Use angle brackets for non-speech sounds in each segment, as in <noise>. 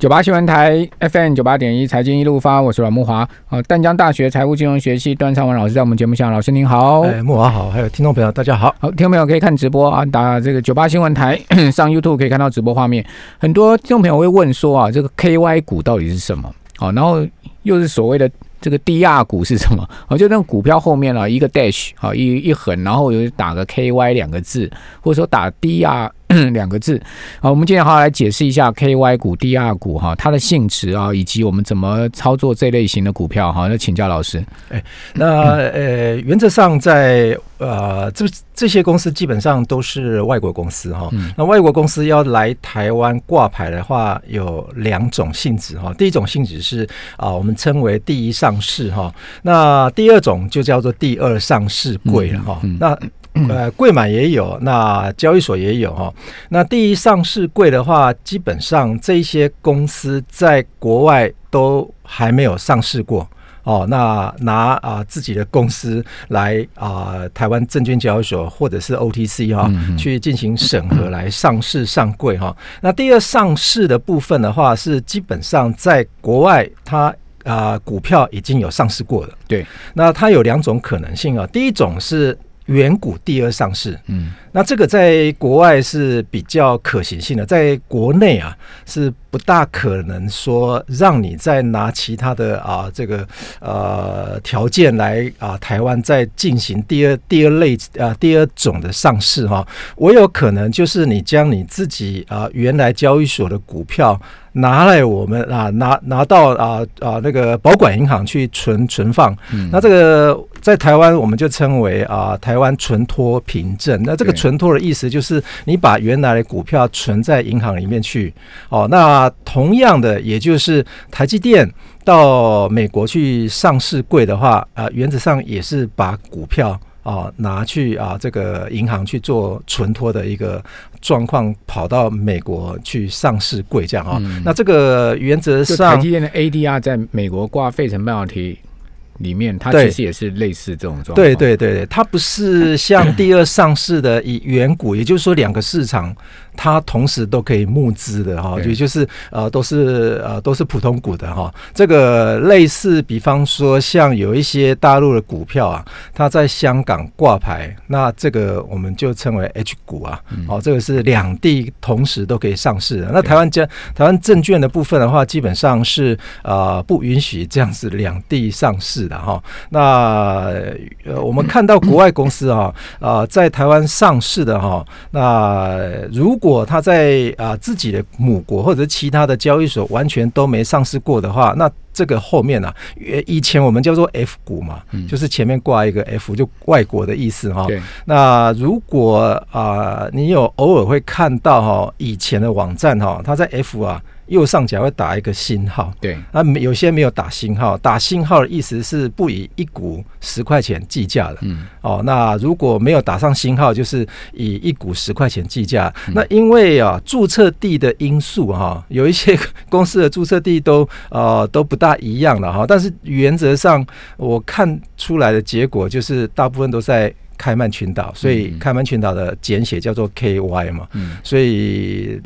九八新闻台 FM 九八点一财经一路发，我是阮木华。啊，淡江大学财务金融学系段昌文老师在我们节目上，老师您好。哎，木华好，还有听众朋友大家好。好，听众朋友可以看直播啊，打这个九八新闻台 <coughs> 上 YouTube 可以看到直播画面。很多听众朋友会问说啊，这个 KY 股到底是什么？好，然后又是所谓的这个 DR 股是什么？<laughs> 哦，就那个股票后面啊，一个 dash 啊一一横，然后有打个 KY 两个字，或者说打 DR。<clears throat> 两个字，好，我们今天好好来解释一下 KY 股、第二股哈，它的性质啊，以及我们怎么操作这类型的股票哈。那请教老师，哎，那呃，原则上在呃这这些公司基本上都是外国公司哈。那外国公司要来台湾挂牌的话，有两种性质哈。第一种性质是啊，我们称为第一上市哈。那第二种就叫做第二上市柜了哈。那呃，柜买也有，那交易所也有哈。那第一上市柜的话，基本上这些公司在国外都还没有上市过哦。那拿啊自己的公司来啊台湾证券交易所或者是 OTC 哈去进行审核来上市上柜哈。那第二上市的部分的话，是基本上在国外它啊股票已经有上市过了。对，那它有两种可能性啊。第一种是。远古第二上市，嗯，那这个在国外是比较可行性的，在国内啊是不大可能说让你再拿其他的啊这个呃条件来啊台湾再进行第二第二类啊第二种的上市哈，我有可能就是你将你自己啊原来交易所的股票。拿来我们啊拿拿到啊啊那个保管银行去存存放，那这个在台湾我们就称为啊台湾存托凭证。那这个存托的意思就是你把原来的股票存在银行里面去。哦，那同样的，也就是台积电到美国去上市柜的话，啊，原则上也是把股票。啊，拿去啊，这个银行去做存托的一个状况，跑到美国去上市柜这样啊。那这个原则上，台积电的 ADR 在美国挂费城半导体。里面它其实也是类似这种状况，对对对对，它不是像第二上市的以远股，也就是说两个市场它同时都可以募资的哈，也就是呃都是呃都是普通股的哈。这个类似，比方说像有一些大陆的股票啊，它在香港挂牌，那这个我们就称为 H 股啊，哦，这个是两地同时都可以上市的。那台湾证台湾证券的部分的话，基本上是呃不允许这样子两地上市。的哈，那呃，我们看到国外公司啊，啊，在台湾上市的哈，那如果他在啊自己的母国或者其他的交易所完全都没上市过的话，那这个后面呢，以前我们叫做 F 股嘛，就是前面挂一个 F，就外国的意思哈。那如果啊，你有偶尔会看到哈，以前的网站哈，它在 F 啊。右上角会打一个星号，对，那有些没有打星号，打星号的意思是不以一股十块钱计价的，嗯，哦，那如果没有打上星号，就是以一股十块钱计价。那因为啊，注册地的因素哈，有一些 <laughs> 公司的注册地都呃都不大一样了哈，但是原则上我看出来的结果就是大部分都在开曼群岛，所以开曼群岛的简写叫做 KY 嘛，嗯，所以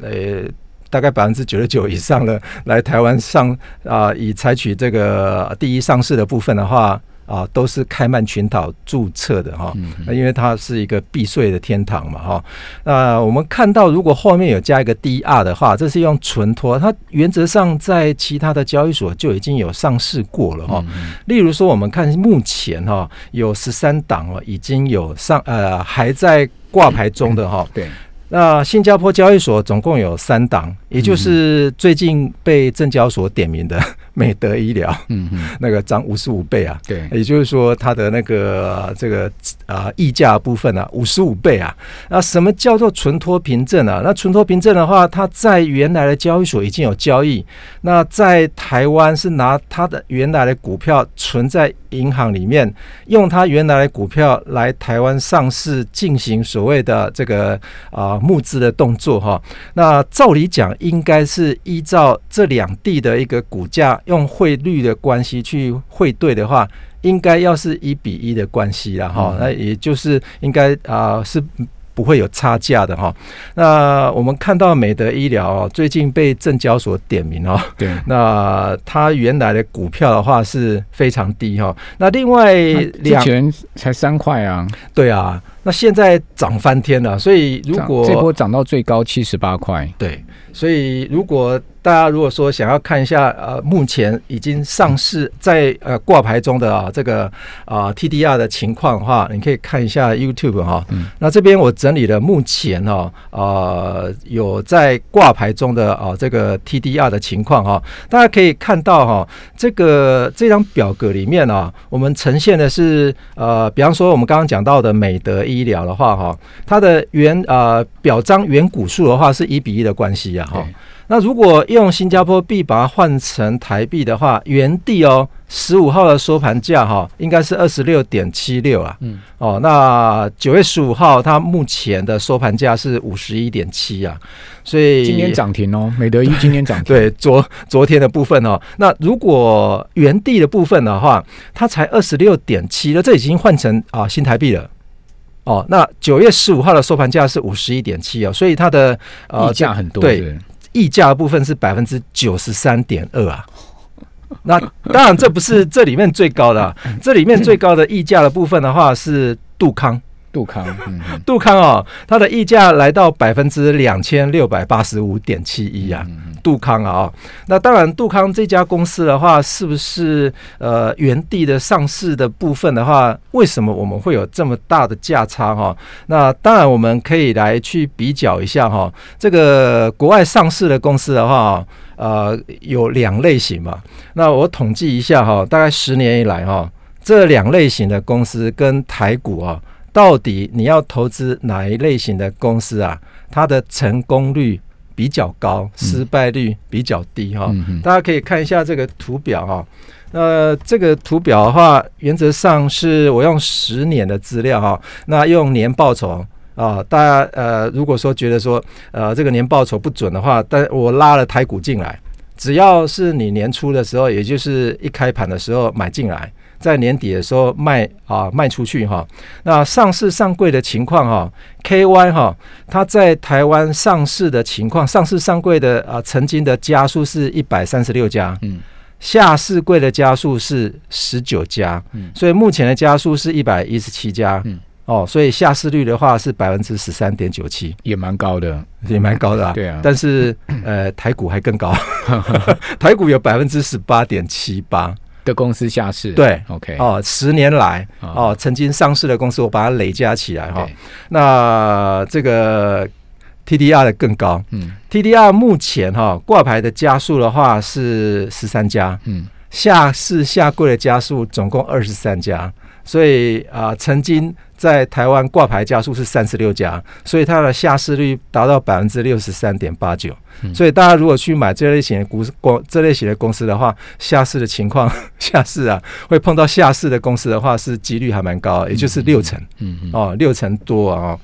呃。大概百分之九十九以上的来台湾上啊，以采取这个第一上市的部分的话啊，都是开曼群岛注册的哈。那因为它是一个避税的天堂嘛哈。那我们看到，如果后面有加一个 DR 的话，这是用存托，它原则上在其他的交易所就已经有上市过了哈。例如说，我们看目前哈有十三档哦，已经有上呃还在挂牌中的哈。对。那新加坡交易所总共有三档，也就是最近被证交所点名的美德医疗，嗯嗯，<laughs> 那个涨五十五倍啊，对，也就是说它的那个这个啊溢价部分啊五十五倍啊，那什么叫做存托凭证啊？那存托凭证的话，它在原来的交易所已经有交易，那在台湾是拿它的原来的股票存在银行里面，用它原来的股票来台湾上市进行所谓的这个啊。募资的动作哈，那照理讲应该是依照这两地的一个股价用汇率的关系去汇兑的话，应该要是一比一的关系了哈。那也就是应该啊是不会有差价的哈。那我们看到美德医疗哦，最近被证交所点名哦，对，<laughs> 那它原来的股票的话是非常低哈。那另外两前才三块啊，对啊，那现在涨翻天了，所以如果这波涨到最高七十八块，对，所以如果大家如果说想要看一下呃，目前已经上市在呃挂牌中的啊这个啊 TDR 的情况的话，你可以看一下 YouTube 哈。那这边我整理了目前哈呃有在挂牌中的啊这个 TDR 的情况哈，大家可以看到哈这个这张表格里面啊，我们呈现的是呃，比方说我们刚刚讲到的美德医疗的话哈，它的原呃表彰原股数的话是一比一的关系啊哈。那如果用新加坡币把它换成台币的话，原地哦，十五号的收盘价哈，应该是二十六点七六啊。嗯。哦，那九月十五号它目前的收盘价是五十一点七啊，所以今天涨停哦，美德一今天涨停。<laughs> 对，昨昨天的部分哦，那如果原地的部分的话，它才二十六点七了，这已经换成啊新台币了。哦，那九月十五号的收盘价是五十一点七哦，所以它的呃价很多。对。溢价的部分是百分之九十三点二啊，那当然这不是这里面最高的，这里面最高的溢价的部分的话是杜康，杜康，<laughs> 杜康哦，它的溢价来到百分之两千六百八十五点七一啊。杜康啊，那当然，杜康这家公司的话，是不是呃原地的上市的部分的话，为什么我们会有这么大的价差哈？那当然，我们可以来去比较一下哈。这个国外上市的公司的话，呃，有两类型嘛。那我统计一下哈，大概十年以来哈，这两类型的公司跟台股啊，到底你要投资哪一类型的公司啊？它的成功率？比较高，失败率比较低哈。大家可以看一下这个图表哈。那这个图表的话，原则上是我用十年的资料哈。那用年报酬啊，大家呃，如果说觉得说呃这个年报酬不准的话，但我拉了台股进来，只要是你年初的时候，也就是一开盘的时候买进来。在年底的时候卖啊卖出去哈，那上市上柜的情况哈，KY 哈，它在台湾上市的情况，上市上柜的啊曾经的家数是一百三十六家，嗯，下市柜的家数是十九家，嗯，所以目前的家数是一百一十七家，嗯，哦，所以下市率的话是百分之十三点九七，也蛮高的，也蛮高的啊，<laughs> 对啊，但是呃台股还更高，<laughs> 台股有百分之十八点七八。的公司下市对，OK。哦，十年来哦，曾经上市的公司，我把它累加起来哈。那这个 TDR 的更高，嗯，TDR 目前哈挂牌的家数的话是十三家，嗯，下市下柜的家数总共二十三家，所以啊，曾经。在台湾挂牌家数是三十六家，所以它的下市率达到百分之六十三点八九。所以大家如果去买这类型的股公这类型的公司的话，下市的情况下市啊，会碰到下市的公司的话，是几率还蛮高，也就是六成。嗯嗯哦，六成多啊。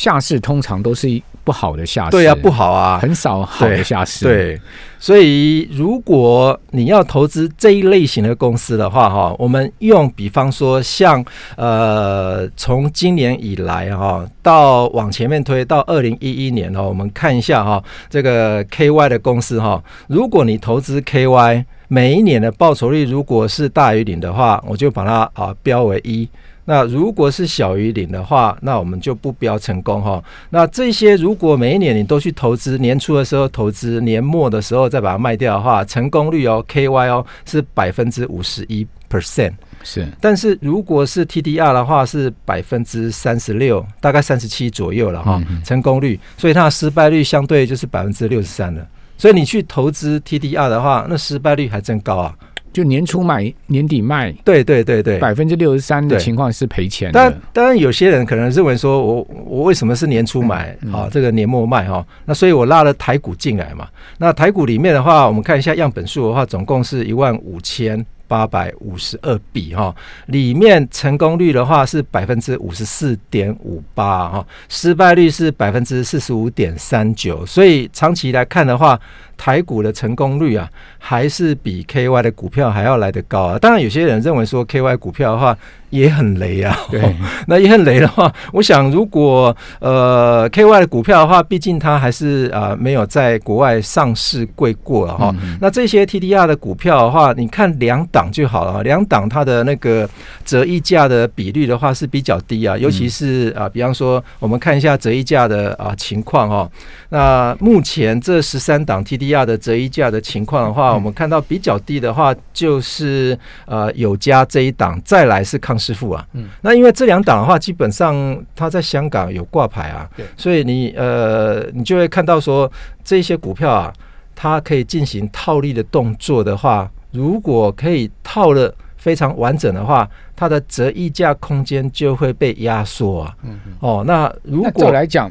下市通常都是不好的下市，对啊，不好啊，很少好的下市。对，所以如果你要投资这一类型的公司的话，哈，我们用比方说像呃，从今年以来哈，到往前面推到二零一一年哈，我们看一下哈，这个 KY 的公司哈，如果你投资 KY，每一年的报酬率如果是大于零的话，我就把它啊标为一。那如果是小于零的话，那我们就不标成功哈。那这些如果每一年你都去投资，年初的时候投资，年末的时候再把它卖掉的话，成功率哦，KY 哦是百分之五十一 percent 是。但是如果是 TDR 的话是百分之三十六，大概三十七左右了哈，成功率，所以它的失败率相对就是百分之六十三了。所以你去投资 TDR 的话，那失败率还真高啊。就年初买，年底卖，对对对对，百分之六十三的情况是赔钱。但当然，有些人可能认为说，我我为什么是年初买啊？这个年末卖哈？那所以我拉了台股进来嘛。那台股里面的话，我们看一下样本数的话，总共是一万五千。八百五十二笔哈，里面成功率的话是百分之五十四点五八哈，失败率是百分之四十五点三九，所以长期来看的话，台股的成功率啊，还是比 KY 的股票还要来得高啊。当然，有些人认为说 KY 股票的话，也很雷啊。对，<laughs> 那也很雷的话，我想如果呃 KY 的股票的话，毕竟它还是啊没有在国外上市贵过了哈。那这些 TDR 的股票的话，你看两档就好了，两档它的那个折溢价的比率的话是比较低啊，尤其是啊，比方说我们看一下折溢价的啊情况哈。那目前这十三档 TDR 的折溢价的情况的话，我们看到比较低的话，就是呃有家这一档，再来是康师傅啊。嗯，那因为这两档的话，基本上它在香港有挂牌啊，所以你呃你就会看到说这些股票啊，它可以进行套利的动作的话，如果可以套了非常完整的话，它的折溢价空间就会被压缩啊。嗯哦，那如果来讲。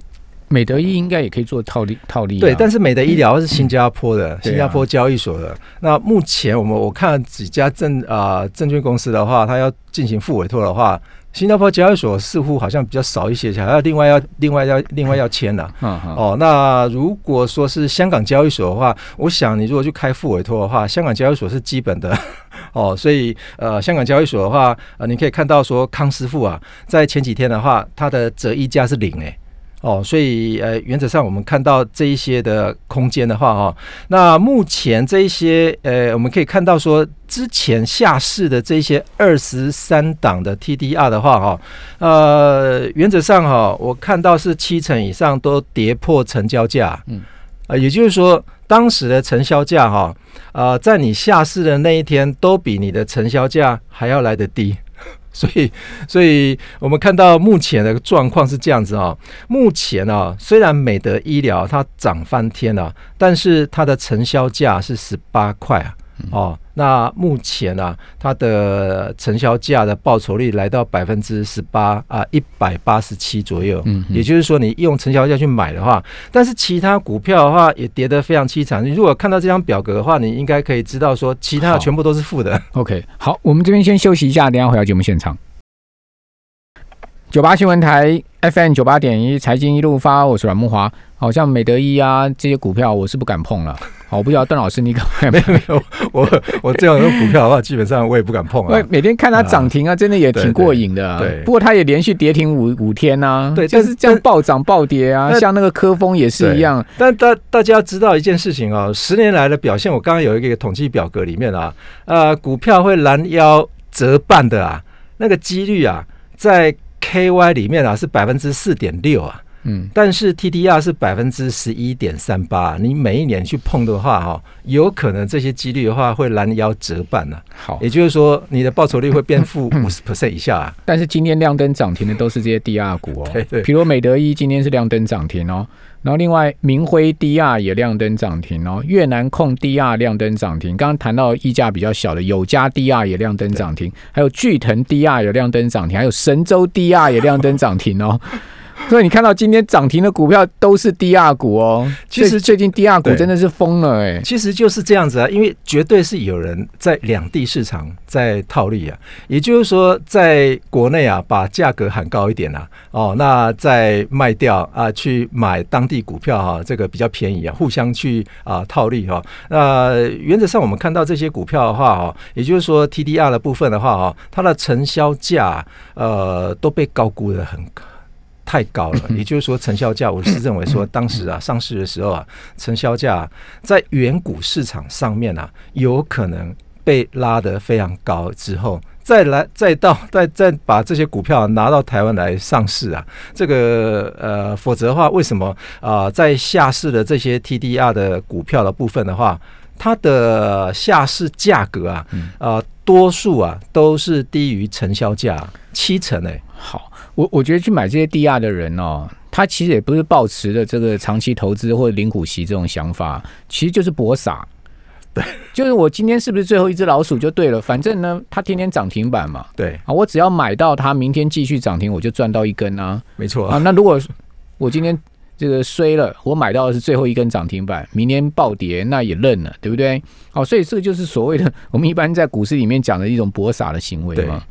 美德医应该也可以做套利套利，对，但是美德医疗是新加坡的，新加坡交易所的。那目前我们我看几家证啊证券公司的话，它要进行副委托的话，新加坡交易所似乎好像比较少一些，还要另外要另外要另外要签的。<laughs> 哦，那如果说是香港交易所的话，我想你如果去开副委托的话，香港交易所是基本的。<laughs> 哦，所以呃，香港交易所的话，呃，你可以看到说康师傅啊，在前几天的话，它的折溢价是零诶。哦，所以呃，原则上我们看到这一些的空间的话，哈，那目前这一些呃，我们可以看到说，之前下市的这些二十三档的 TDR 的话，哈，呃，原则上哈，我看到是七成以上都跌破成交价，嗯，啊，也就是说，当时的成交价哈，呃，在你下市的那一天，都比你的成交价还要来得低。所以，所以我们看到目前的状况是这样子啊。目前啊，虽然美德医疗它涨翻天了，但是它的成交价是十八块啊。哦，那目前呢，它的成交价的报酬率来到百分之十八啊，一百八十七左右。嗯，也就是说，你用成交价去买的话，但是其他股票的话也跌得非常凄惨。你如果看到这张表格的话，你应该可以知道说，其他的全部都是负的。OK，好，我们这边先休息一下，等下回到节目现场。九八新闻台 FM 九八点一财经一路发，我是阮木华。好像美德一啊这些股票，我是不敢碰了。<laughs> 好，我不知道邓老师你敢 <laughs> 没有没有？我我这样的股票的话，基本上我也不敢碰啊。<laughs> 每天看它涨停啊，真的也挺过瘾的。对，不过它也连续跌停五五天呐。对，就是这样暴涨暴跌啊。像那个科峰也是一样。但大大家知道一件事情啊，十年来的表现，我刚刚有一个统计表格里面啊，呃，股票会拦腰折半的啊，那个几率啊，在。KY 里面啊是百分之四点六啊，嗯，但是 TDR 是百分之十一点三八，你每一年去碰的话哈，有可能这些几率的话会拦腰折半呢。好，也就是说你的报酬率会变负 <laughs> 五十 percent 以下。啊但是今天亮灯涨停的都是这些 DR 股哦，<laughs> 对对，比如美德一今天是亮灯涨停哦。然后另外，明辉 DR 也亮灯涨停哦，越南控 DR 亮灯涨停。刚刚谈到溢价比较小的有家 DR 也亮灯涨停，还有巨腾 DR 也亮灯涨停，还有神州 DR 也亮灯涨停哦。<laughs> 所以你看到今天涨停的股票都是低二股哦。其实最近低二股真的是疯了哎。其实就是这样子啊，因为绝对是有人在两地市场在套利啊。也就是说，在国内啊，把价格喊高一点啊，哦，那再卖掉啊，去买当地股票哈，这个比较便宜啊，互相去啊套利哈。那原则上我们看到这些股票的话哈，也就是说 TDR 的部分的话哈，它的成交价呃都被高估的很。太高了，也就是说，成交价我是认为说，当时啊上市的时候啊，成交价在远古市场上面啊，有可能被拉得非常高之后，再来 <laughs> 再到 <laughs> 再再把这些股票拿到台湾来上市啊，这个呃，否则的话，为什么啊，在下市的这些 TDR 的股票的部分的话，它的下市价格啊，啊，多数啊都是低于成交价七成诶。好。我我觉得去买这些 DR 的人哦，他其实也不是抱持的这个长期投资或者零股息这种想法，其实就是博傻。对，就是我今天是不是最后一只老鼠就对了，反正呢，它天天涨停板嘛。对啊，我只要买到它明天继续涨停，我就赚到一根啊。没错啊，那如果我今天这个衰了，我买到的是最后一根涨停板，明天暴跌，那也认了，对不对？好，所以这个就是所谓的我们一般在股市里面讲的一种博傻的行为嘛。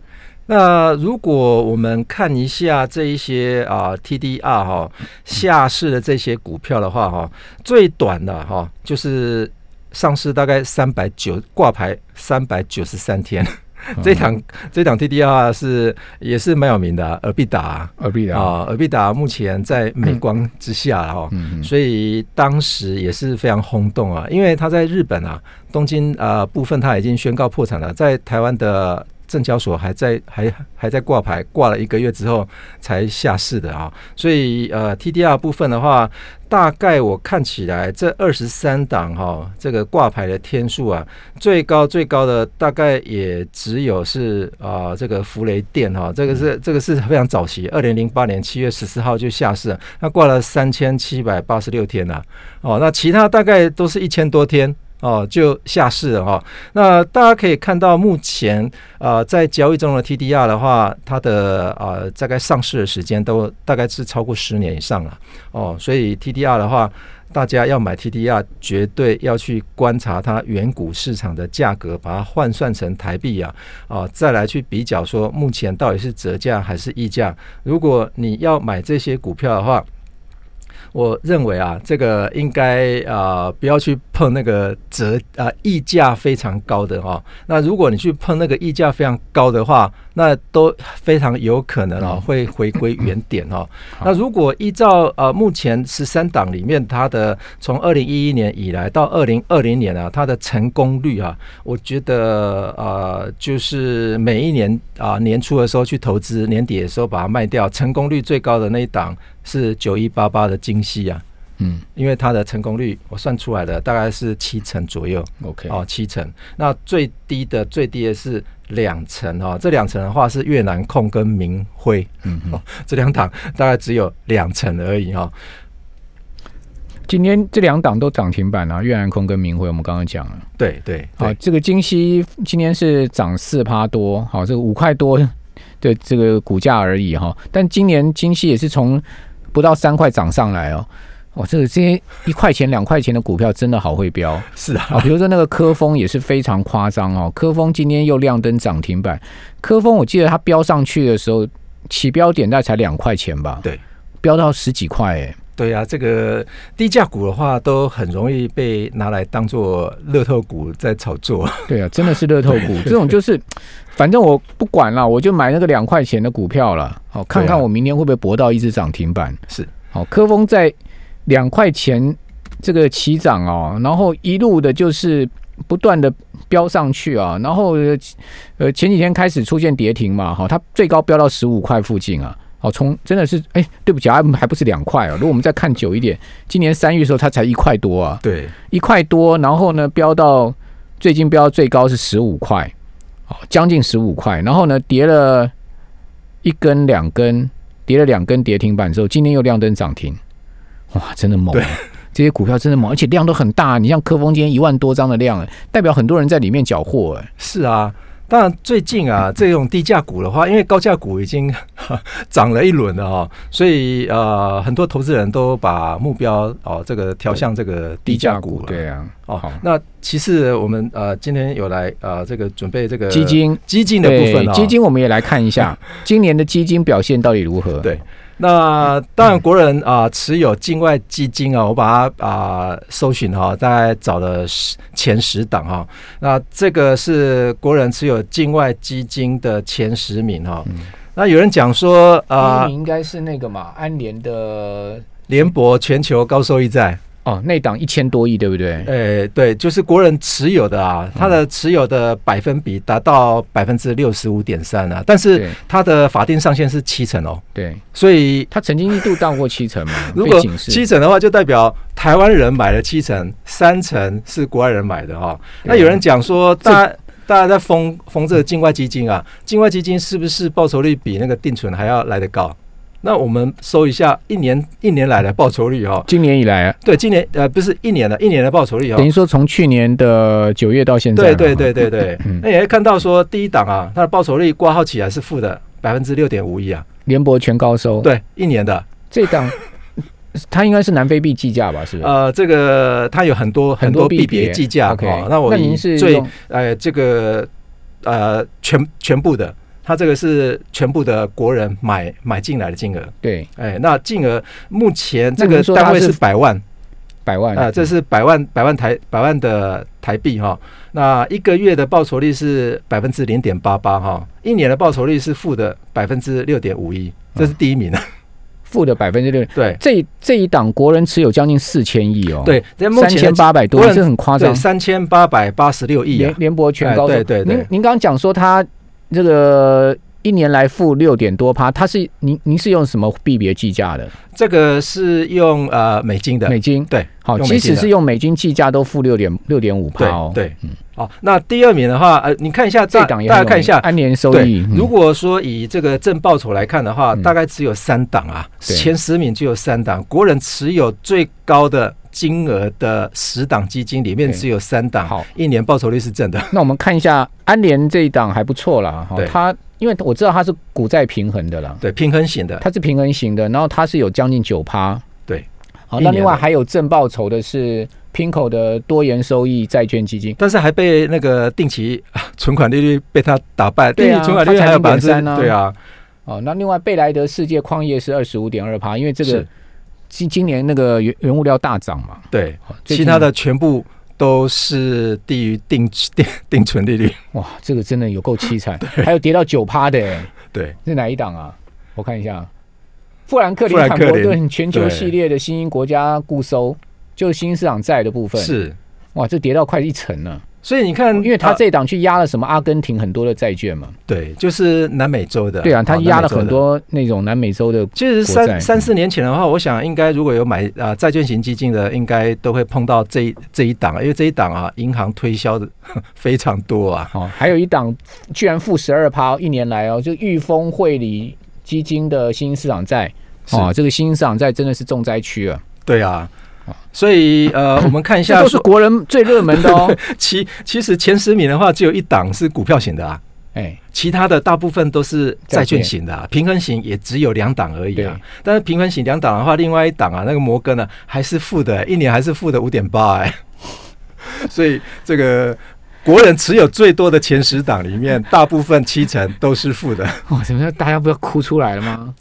那如果我们看一下这一些啊 TDR 哈下市的这些股票的话哈，最短的哈就是上市大概三百九挂牌三百九十三天，这档这档 TDR 是也是蛮有名的，尔必达，尔必达啊，尔必达目前在美光之下哈，所以当时也是非常轰动啊，因为他在日本啊，东京啊部分他已经宣告破产了，在台湾的。证交所还在还还在挂牌，挂了一个月之后才下市的啊，所以呃 TDR 部分的话，大概我看起来这二十三档哈，这个挂牌的天数啊，最高最高的大概也只有是啊这个福雷电哈，这个是这个是非常早期，二零零八年七月十四号就下市，那挂了三千七百八十六天呐，哦，那其他大概都是一千多天。哦，就下市了哈。那大家可以看到，目前啊，在交易中的 TDR 的话，它的啊，大概上市的时间都大概是超过十年以上了。哦，所以 TDR 的话，大家要买 TDR，绝对要去观察它远古市场的价格，把它换算成台币啊，啊，再来去比较说目前到底是折价还是溢价。如果你要买这些股票的话，我认为啊，这个应该啊不要去碰那个折啊溢价非常高的哈。那如果你去碰那个溢价非常高的话，那都非常有可能啊会回归原点哦。那如果依照呃目前十三档里面它的从二零一一年以来到二零二零年啊，它的成功率啊，我觉得呃就是每一年啊年初的时候去投资，年底的时候把它卖掉，成功率最高的那一档。是九一八八的精细啊，嗯，因为它的成功率我算出来的大概是七成左右，OK，哦，七成。那最低的最低的是两成哦，这两成的话是越南控跟明辉，嗯哦，这两档大概只有两成而已哈。今天这两档都涨停板啊，越南控跟明辉，我们刚刚讲了，对对，好，这个金熙今天是涨四趴多，好，这个五块多的这个股价而已哈，但今年金熙也是从不到三块涨上来哦，哇，这个这些一块钱、两块钱的股票真的好会飙，是啊，比如说那个科峰也是非常夸张哦，科峰今天又亮灯涨停板，科峰我记得它飙上去的时候起标点大概才两块钱吧，对，飙到十几块哎。对啊，这个低价股的话，都很容易被拿来当做乐透股在炒作。对啊，真的是乐透股，<laughs> 这种就是，反正我不管了，我就买那个两块钱的股票了，好看看我明天会不会博到一只涨停板。是，好，科峰在两块钱这个起涨哦，然后一路的就是不断的飙上去啊，然后呃前几天开始出现跌停嘛，好，它最高飙到十五块附近啊。哦，从真的是哎，对不起啊，还不是两块啊。如果我们再看久一点，今年三月的时候它才一块多啊。对，一块多，然后呢，飙到最近飙最高是十五块，哦，将近十五块。然后呢，跌了一根两根，跌了两根跌停板之后，今天又亮灯涨停，哇，真的猛！这些股票真的猛，而且量都很大。你像科峰今天一万多张的量，代表很多人在里面缴货。哎，是啊。当然，最近啊，这种低价股的话，因为高价股已经 <laughs> 涨了一轮了哈，所以呃，很多投资人都把目标哦，这个调向这个低价股了。对啊，哦，那其次我们呃今天有来呃这个准备这个基金基金的部分，基金我们也来看一下 <laughs> 今年的基金表现到底如何？对。那当然，国人啊持有境外基金啊，我把它啊搜寻哈，大概找了十前十档哈。那这个是国人持有境外基金的前十名哈。那有人讲说啊，应该是那个嘛，安联的联博全球高收益债。哦，那档一千多亿，对不对？诶，对，就是国人持有的啊，它的持有的百分比达到百分之六十五点三啊，但是它的法定上限是七成哦。对，所以它曾经一度到过七成嘛。<laughs> 如果七成的话，就代表台湾人买了七成，三成是国外人买的哈。那有人讲说，大家大家在封封这个境外基金啊，境外基金是不是报酬率比那个定存还要来得高？那我们搜一下一年一年来的报酬率哈，今年以来啊，对，今年呃不是一年的，一年的报酬率哦，等于说从去年的九月到现在，对对对对对，那也会看到说第一档啊，它的报酬率挂号起来是负的百分之六点五一啊，联博全高收，对，一年的。这档，<laughs> 它应该是南非币计价吧？是呃，这个它有很多很多币别。计价，OK，那我您是最呃这个呃全全部的。它这个是全部的国人买买进来的金额，对，哎，那金额目前这个单位是百万，百万。啊，这是百万百万台百万的台币哈。那一个月的报酬率是百分之零点八八哈，一年的报酬率是负的百分之六点五一，这是第一名。啊。负的百分之六，对，这这一档国人持有将近四千亿哦，对，三千八百多，这很夸张，三千八百八十六亿，联联博全高对对对。您您刚刚讲说他这个一年来负六点多趴，它是您您是用什么币别计价的？这个是用呃美金的，美金对，好，即使是用美金计价都负六点六点五趴哦，对，嗯。好，那第二名的话，呃，你看一下这档，大家看一下按年收益。如果说以这个正报酬来看的话，大概只有三档啊，前十名就有三档。国人持有最高的金额的十档基金里面只有三档，好，一年报酬率是正的。那我们看一下安联这一档还不错啦，哈，它因为我知道它是股债平衡的啦，对，平衡型的，它是平衡型的，然后它是有将近九趴，对。好，那另外还有正报酬的是 Pinko 的多元收益债券基金，但是还被那个定期存款利率被它打败，对啊，存款利率还有百分之三呢，对啊。哦，那另外贝莱德世界矿业是二十五点二趴，因为这个今今年那个原原物料大涨嘛，对，其他的全部都是低于定 <laughs> 定定存利率，哇，这个真的有够凄惨，<laughs> 还有跌到九趴的，对，是哪一档啊？我看一下。富兰克林·坦伯顿全球系列的新兴国家固收，就是新兴市场债的部分。是。哇，这跌到快一成了。所以你看，因为他这档去压了什么阿根廷很多的债券嘛，对，就是南美洲的。对啊，他压了很多那种南美洲的。其实三三四年前的话，我想应该如果有买啊债券型基金的，应该都会碰到这这一档，因为这一档啊，银行推销的 <laughs> 非常多啊。哦，还有一档居然负十二趴，一年来哦，就裕丰汇理。基金的新兴市场债，哦，这个新兴市场债真的是重灾区啊！对啊，所以呃，我们看一下，都是国人最热门的哦。<laughs> 其其实前十名的话，只有一档是股票型的啊，哎，其他的大部分都是债券型的，平衡型也只有两档而已啊。但是平衡型两档的话，另外一档啊，那个摩根呢，还是负的，一年还是负的五点八哎，<laughs> 所以这个。国人持有最多的前十档里面，大部分七成都是负的。哇，<laughs> 什么？大家不要哭出来了吗？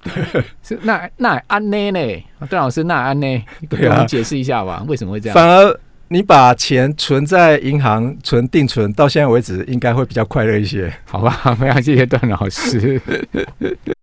是那那安呢呢？段老师，那安呢？给我们解释一下吧，为什么会这样？反而你把钱存在银行存定存，到现在为止应该会比较快乐一些，好吧？非常谢谢段老师。<laughs> <laughs>